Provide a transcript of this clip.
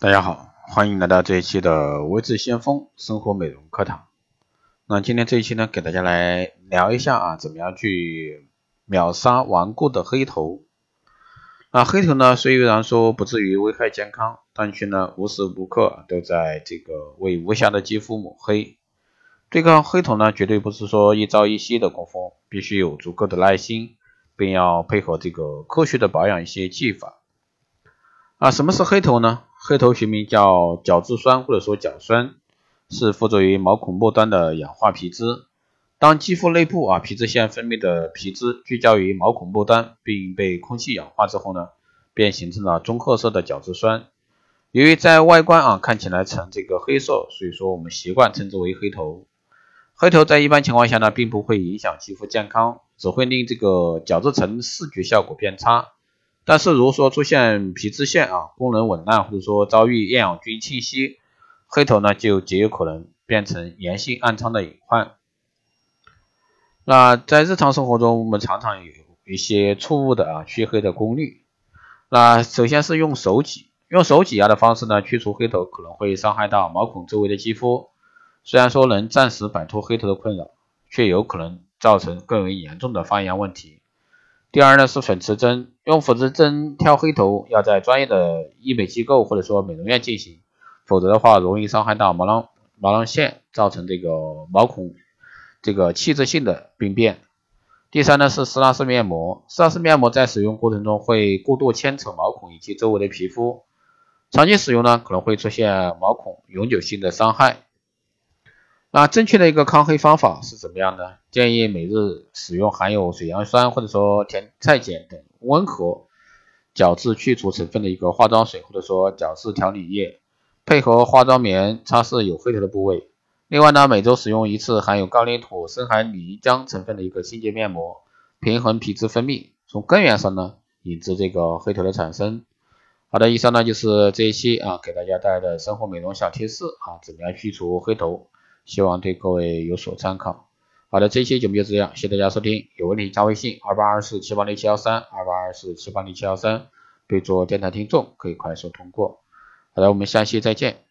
大家好，欢迎来到这一期的微智先锋生活美容课堂。那今天这一期呢，给大家来聊一下啊，怎么样去秒杀顽固的黑头。那黑头呢，虽然说不至于危害健康，但却呢无时无刻都在这个为无瑕的肌肤抹黑。对抗黑头呢，绝对不是说一朝一夕的功夫，必须有足够的耐心，并要配合这个科学的保养一些技法。啊，什么是黑头呢？黑头学名叫角质酸或者说角酸，是附着于毛孔末端的氧化皮脂。当肌肤内部啊皮脂腺分泌的皮脂聚焦于毛孔末端，并被空气氧化之后呢，便形成了棕褐色的角质酸。由于在外观啊看起来呈这个黑色，所以说我们习惯称之为黑头。黑头在一般情况下呢，并不会影响肌肤健康，只会令这个角质层视觉效果变差。但是，如果说出现皮脂腺啊功能紊乱，或者说遭遇厌氧菌侵袭，黑头呢就极有可能变成炎性暗疮的隐患。那在日常生活中，我们常常有一些错误的啊去黑的攻略。那首先是用手挤，用手挤压的方式呢去除黑头，可能会伤害到毛孔周围的肌肤。虽然说能暂时摆脱黑头的困扰，却有可能造成更为严重的发炎问题。第二呢是粉刺针，用粉刺针挑黑头要在专业的医美机构或者说美容院进行，否则的话容易伤害到毛囊毛囊腺，造成这个毛孔这个器质性的病变。第三呢是施拉式面膜，施拉式面膜在使用过程中会过度牵扯毛孔以及周围的皮肤，长期使用呢可能会出现毛孔永久性的伤害。那正确的一个抗黑方法是怎么样的？建议每日使用含有水杨酸或者说甜菜碱等温和角质去除成分的一个化妆水，或者说角质调理液，配合化妆棉擦拭有黑头的部位。另外呢，每周使用一次含有高岭土、深海泥浆成分的一个清洁面膜，平衡皮脂分泌，从根源上呢引致这个黑头的产生。好的，以上呢就是这一期啊给大家带来的生活美容小贴士啊，怎么样去除黑头？希望对各位有所参考。好的，这期节目就这样，谢谢大家收听。有问题加微信二八二四七八零七幺三二八二四七八零七幺三，备注电台听众，可以快速通过。好的，我们下期再见。